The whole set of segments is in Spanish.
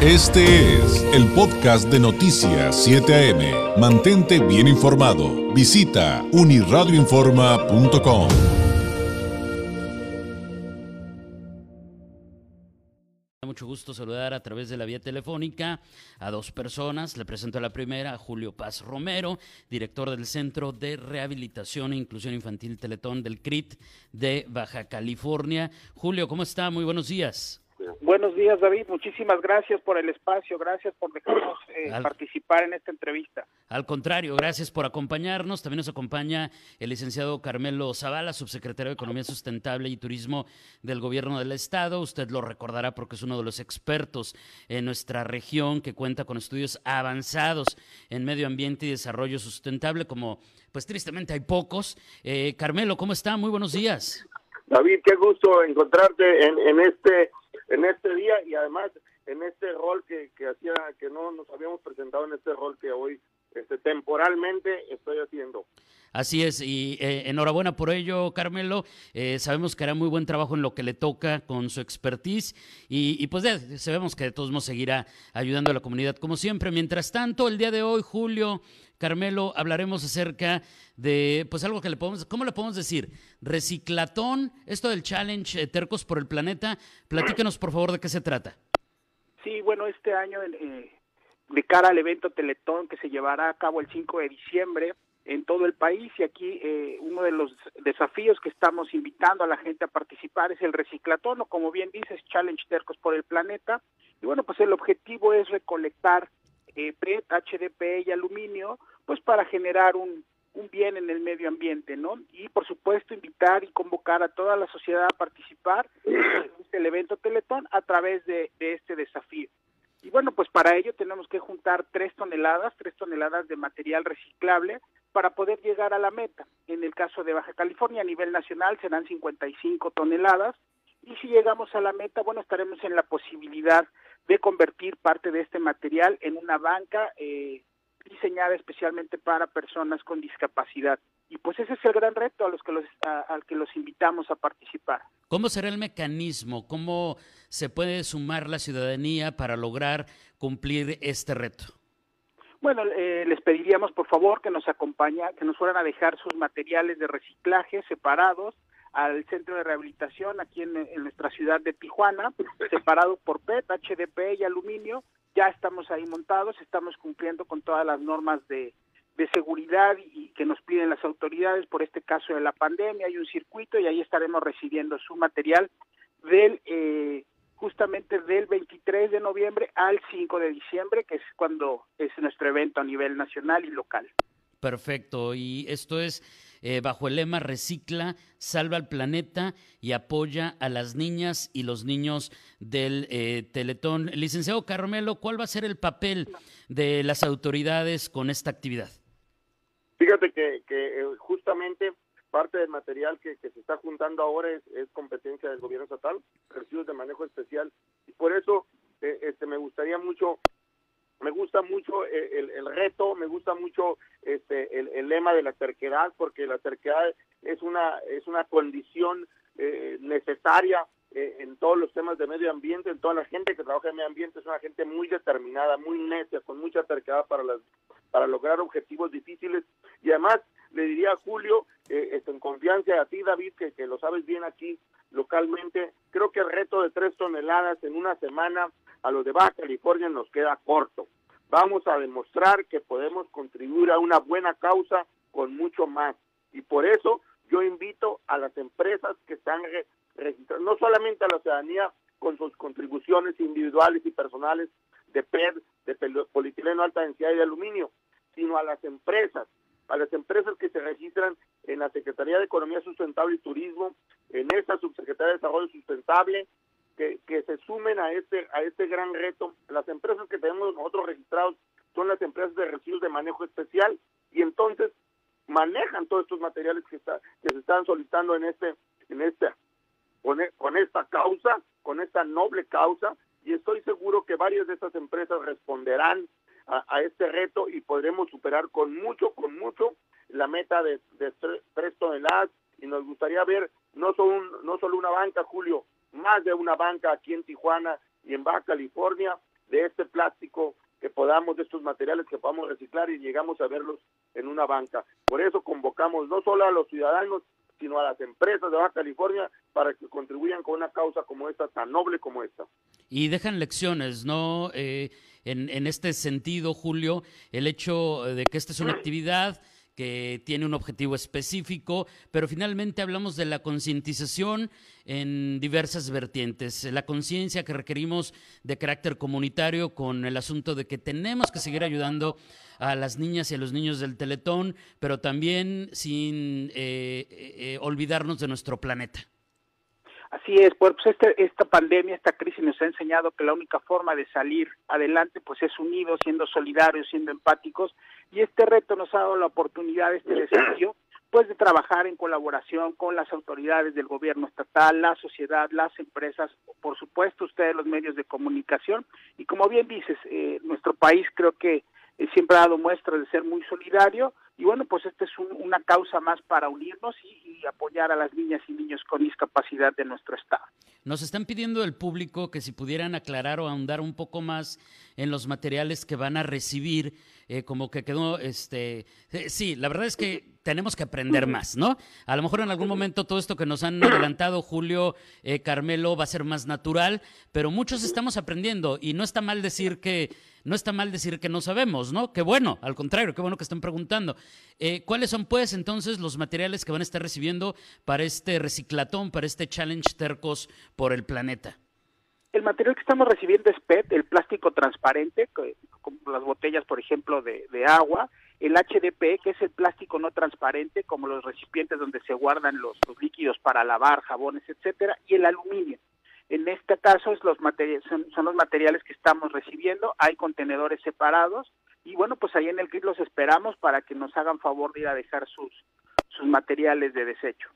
Este es el podcast de Noticias 7 AM. Mantente bien informado. Visita uniradioinforma.com. Mucho gusto saludar a través de la vía telefónica a dos personas. Le presento a la primera, Julio Paz Romero, director del Centro de Rehabilitación e Inclusión Infantil Teletón del CRIT de Baja California. Julio, ¿cómo está? Muy buenos días. Buenos días, David. Muchísimas gracias por el espacio. Gracias por dejarnos eh, participar en esta entrevista. Al contrario, gracias por acompañarnos. También nos acompaña el licenciado Carmelo Zavala, subsecretario de Economía Sustentable y Turismo del Gobierno del Estado. Usted lo recordará porque es uno de los expertos en nuestra región que cuenta con estudios avanzados en medio ambiente y desarrollo sustentable, como pues tristemente hay pocos. Eh, Carmelo, ¿cómo está? Muy buenos días. David, qué gusto encontrarte en, en este en este día y además en este rol que, que hacía que no nos habíamos presentado en este rol que hoy este, temporalmente estoy haciendo. Así es, y eh, enhorabuena por ello, Carmelo. Eh, sabemos que hará muy buen trabajo en lo que le toca con su expertise y, pues sabemos que de todos modos seguirá ayudando a la comunidad como siempre. Mientras tanto, el día de hoy, Julio, Carmelo, hablaremos acerca de, pues algo que le podemos, ¿cómo le podemos decir? Reciclatón, esto del challenge eh, Tercos por el Planeta. Platícanos, por favor, de qué se trata. Sí, bueno, este año, eh, de cara al evento Teletón que se llevará a cabo el 5 de diciembre en todo el país y aquí eh, uno de los desafíos que estamos invitando a la gente a participar es el reciclatón o como bien dices Challenge Tercos por el Planeta y bueno pues el objetivo es recolectar eh, PET, HDP y aluminio pues para generar un, un bien en el medio ambiente, ¿no? Y por supuesto invitar y convocar a toda la sociedad a participar en el evento Teletón a través de, de este desafío. Y bueno, pues para ello tenemos que juntar tres toneladas, tres toneladas de material reciclable para poder llegar a la meta. En el caso de Baja California, a nivel nacional serán 55 toneladas. Y si llegamos a la meta, bueno, estaremos en la posibilidad de convertir parte de este material en una banca eh, diseñada especialmente para personas con discapacidad. Y pues ese es el gran reto a los que los, al que los invitamos a participar. ¿Cómo será el mecanismo? ¿Cómo se puede sumar la ciudadanía para lograr cumplir este reto? Bueno, eh, les pediríamos por favor que nos acompaña, que nos fueran a dejar sus materiales de reciclaje separados al centro de rehabilitación aquí en, en, nuestra ciudad de Tijuana, separado por PET, HDP y aluminio. Ya estamos ahí montados, estamos cumpliendo con todas las normas de, de seguridad y que nos piden las autoridades por este caso de la pandemia. Hay un circuito y ahí estaremos recibiendo su material del eh, justamente del 23 de noviembre al 5 de diciembre, que es cuando es nuestro evento a nivel nacional y local. Perfecto, y esto es eh, bajo el lema Recicla, salva al planeta y apoya a las niñas y los niños del eh, Teletón. Licenciado Carmelo, ¿cuál va a ser el papel de las autoridades con esta actividad? Fíjate que, que eh, justamente parte del material que, se está juntando ahora es, competencia del gobierno estatal, residuos de manejo especial, y por eso eh, este, me gustaría mucho, me gusta mucho eh, el, reto, me gusta mucho este, el, lema de la terquedad, porque la terquedad es una, es una condición eh, necesaria en todos los temas de medio ambiente, en toda la gente que trabaja en medio ambiente es una gente muy determinada, muy necia, con mucha terquedad para las para lograr objetivos difíciles y además le diría a Julio, eh, en confianza a ti David, que, que lo sabes bien aquí localmente, creo que el reto de tres toneladas en una semana a los de Baja California nos queda corto. Vamos a demostrar que podemos contribuir a una buena causa con mucho más. Y por eso yo invito a las empresas que están re no solamente a la ciudadanía con sus contribuciones individuales y personales de PED, de polietileno alta densidad y de aluminio, sino a las empresas, a las empresas que se registran en la Secretaría de Economía Sustentable y Turismo, en esta Subsecretaría de Desarrollo Sustentable, que, que se sumen a este, a este gran reto. Las empresas que tenemos nosotros registrados son las empresas de residuos de manejo especial y entonces manejan todos estos materiales que, está, que se están solicitando en este, en este, con, con esta causa, con esta noble causa, y estoy varias de estas empresas responderán a, este reto y podremos superar con mucho, con mucho la meta de, de tres toneladas y nos gustaría ver no solo, un, no solo una banca, Julio, más de una banca aquí en Tijuana y en Baja California de este plástico que podamos, de estos materiales que podamos reciclar y llegamos a verlos en una banca. Por eso convocamos no solo a los ciudadanos, sino a las empresas de Baja California para que contribuyan con una causa como esta, tan noble como esta. Y dejan lecciones, ¿no? Eh, en, en este sentido, Julio, el hecho de que esta es una actividad que tiene un objetivo específico, pero finalmente hablamos de la concientización en diversas vertientes, la conciencia que requerimos de carácter comunitario con el asunto de que tenemos que seguir ayudando a las niñas y a los niños del Teletón, pero también sin eh, eh, olvidarnos de nuestro planeta. Así es, pues este, esta pandemia, esta crisis nos ha enseñado que la única forma de salir adelante pues es unidos, siendo solidarios, siendo empáticos y este reto nos ha dado la oportunidad, este desafío, pues de trabajar en colaboración con las autoridades del gobierno estatal, la sociedad, las empresas, por supuesto ustedes los medios de comunicación y como bien dices, eh, nuestro país creo que eh, siempre ha dado muestras de ser muy solidario y bueno, pues esta es una causa más para unirnos y, apoyar a las niñas y niños con discapacidad de nuestro estado. Nos están pidiendo el público que si pudieran aclarar o ahondar un poco más en los materiales que van a recibir, eh, como que quedó, este, eh, sí, la verdad es que tenemos que aprender más, ¿no? A lo mejor en algún momento todo esto que nos han adelantado Julio, eh, Carmelo, va a ser más natural, pero muchos estamos aprendiendo y no está mal decir que no está mal decir que no sabemos, ¿no? Qué bueno, al contrario, qué bueno que están preguntando. Eh, ¿Cuáles son, pues, entonces los materiales que van a estar recibiendo para este reciclatón, para este challenge Tercos por el planeta? El material que estamos recibiendo es PET, el plástico transparente, como las botellas, por ejemplo, de, agua, el HDP, que es el plástico no transparente, como los recipientes donde se guardan los, los líquidos para lavar, jabones, etcétera, y el aluminio. En este caso es los son, son, los materiales que estamos recibiendo, hay contenedores separados y bueno, pues ahí en el CRIP los esperamos para que nos hagan favor de ir a dejar sus, sus materiales de desecho.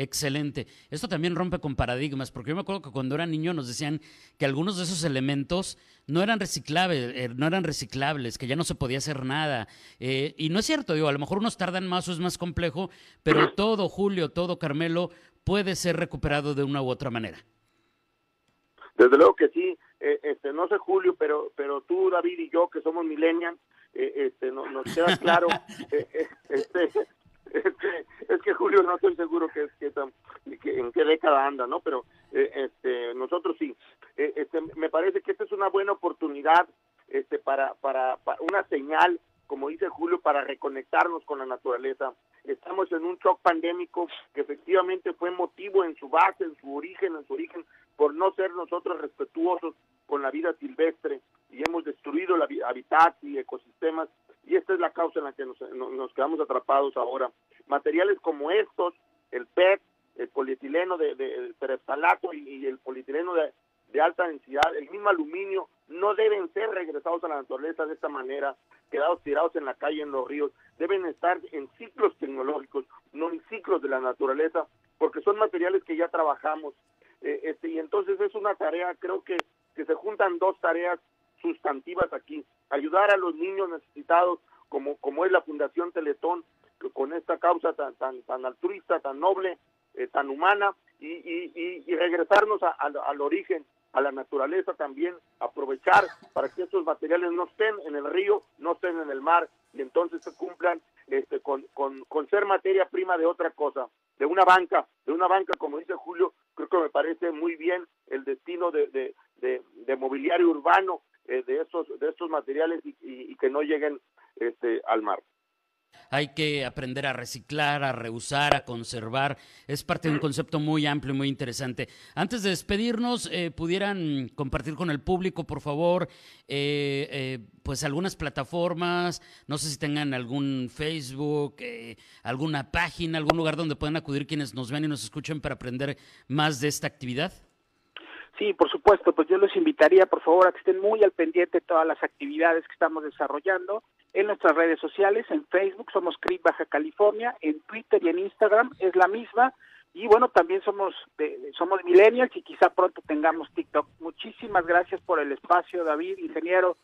Excelente. Esto también rompe con paradigmas, porque yo me acuerdo que cuando era niño nos decían que algunos de esos elementos no eran reciclables, eh, no eran reciclables, que ya no se podía hacer nada. Eh, y no es cierto, digo, a lo mejor unos tardan más o es más complejo, pero todo, Julio, todo, Carmelo, puede ser recuperado de una u otra manera. Desde luego que sí, eh, este, no sé Julio, pero pero tú, David y yo, que somos millennials, eh, este, no, nos queda claro, eh, este, este, es que Julio no estoy seguro que, que, que, en qué década anda, ¿no? Pero este, nosotros sí. este, me parece que esta es una buena oportunidad este, para, para, una señal como dice Julio, para reconectarnos con la naturaleza. Estamos en un shock pandémico que efectivamente fue motivo en su base, en su origen, en su origen, por no ser nosotros respetuosos con la vida silvestre y hemos destruido la hábitat y ecosistemas y esta es la causa en la que nos, quedamos atrapados ahora. Materiales como estos, el PET, el polietileno de, de, y, el polietileno de, de alta densidad, el mismo aluminio, no deben ser regresados a la naturaleza de esta manera, quedados tirados en la calle, en los ríos, deben estar en ciclos tecnológicos, no en ciclos de la naturaleza, porque son materiales que ya trabajamos. Eh, este, y entonces es una tarea, creo que, que se juntan dos tareas sustantivas aquí, ayudar a los niños necesitados, como, como es la Fundación Teletón, con esta causa tan, tan, tan altruista, tan noble, eh, tan humana, y, y, y regresarnos al origen, a la naturaleza también, aprovechar para que estos materiales no estén en el río, no estén en el mar y entonces se cumplan este, con, con, con ser materia prima de otra cosa, de una banca, de una banca, como dice Julio, creo que me parece muy bien el destino de, de, de, mobiliario urbano eh, de, estos, de estos materiales y, que no lleguen este, al mar hay que aprender a reciclar, a reusar, a conservar. Es parte de un concepto muy amplio y muy interesante. Antes de despedirnos, eh, pudieran compartir con el público, por favor, eh, eh, pues algunas plataformas, no sé si tengan algún Facebook, alguna página, algún lugar donde puedan acudir quienes nos ven y nos escuchen para aprender más de esta actividad. Sí, por supuesto, pues yo los invitaría, por favor, a que estén muy al pendiente de todas las actividades que estamos desarrollando en nuestras redes sociales, en Facebook somos CRIP Baja California, en Twitter y en Instagram es la misma, y bueno, también somos somos millennials y quizá pronto tengamos TikTok. Muchísimas gracias por el espacio, David, ingeniero.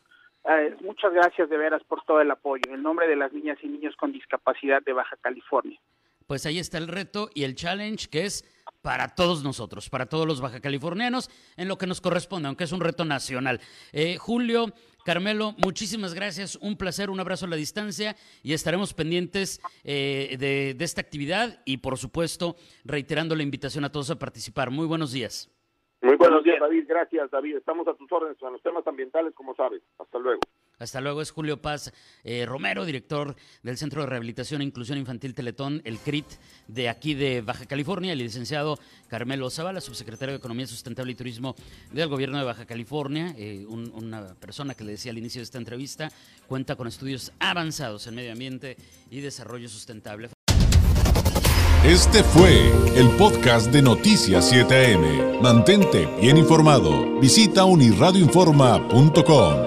Eh, muchas gracias de veras por todo el apoyo. En nombre de las niñas y niños con discapacidad de Baja California. Pues ahí está el reto y el challenge que es para todos nosotros, para todos los baja californianos, en lo que nos corresponde, aunque es un reto nacional. Eh, Julio, Carmelo, muchísimas gracias, un placer, un abrazo a la distancia y estaremos pendientes eh, de, de esta actividad y por supuesto reiterando la invitación a todos a participar. Muy buenos días. Muy buenos días, David. Gracias, David. Estamos a tus órdenes en los temas ambientales, como sabes. Hasta luego. Hasta luego, es Julio Paz eh, Romero, director del Centro de Rehabilitación e Inclusión Infantil Teletón, el CRIT, de aquí de Baja California, el licenciado Carmelo Zavala, subsecretario de Economía Sustentable y Turismo del Gobierno de Baja California, eh, un, una persona que le decía al inicio de esta entrevista, cuenta con estudios avanzados en medio ambiente y desarrollo sustentable. Este fue el podcast de Noticias 7am. Mantente bien informado. Visita unirradioinforma.com.